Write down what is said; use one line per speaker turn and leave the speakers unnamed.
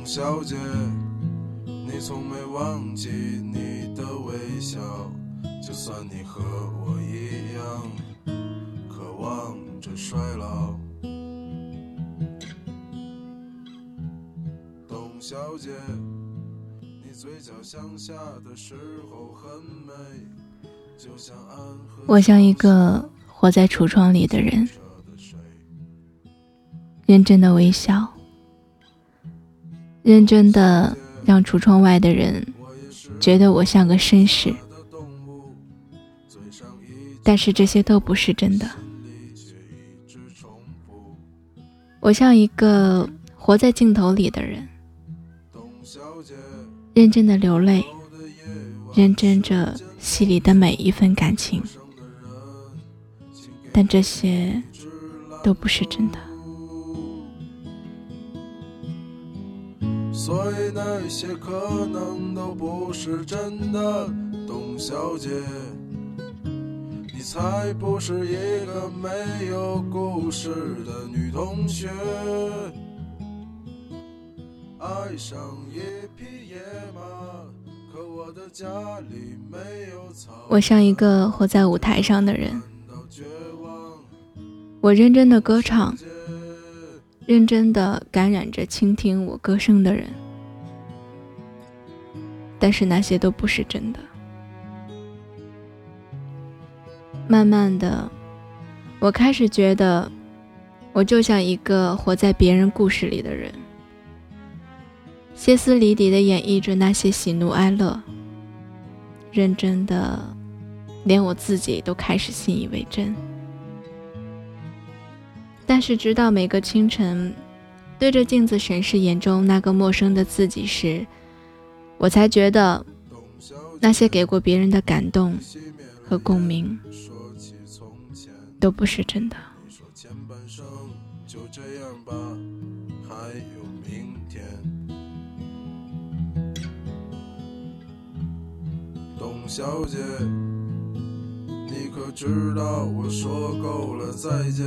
董小姐，你从没忘记你的微笑，就算你和我一样，渴望着衰老。董小姐，你嘴角向下的时候很美，就像暗河。
我像一个活在橱窗里的人，认真的微笑，认真的让橱窗外的人觉得我像个绅士，但是这些都不是真的。我像一个活在镜头里的人，认真的流泪，认真着戏里的每一份感情，但这些都不是真的。
所以那些可能都不是真的，董小姐，你才不是一个没有故事的女同学。爱上一匹野马，可我的家里没有草。
我像一个活在舞台上的人，我认真的歌唱。认真的感染着倾听我歌声的人，但是那些都不是真的。慢慢的，我开始觉得，我就像一个活在别人故事里的人，歇斯底里的演绎着那些喜怒哀乐，认真的，连我自己都开始信以为真。但是，直到每个清晨，对着镜子审视眼中那个陌生的自己时，我才觉得，那些给过别人的感动和共鸣，都不是真的。
董小姐，你可知道我说够了再见？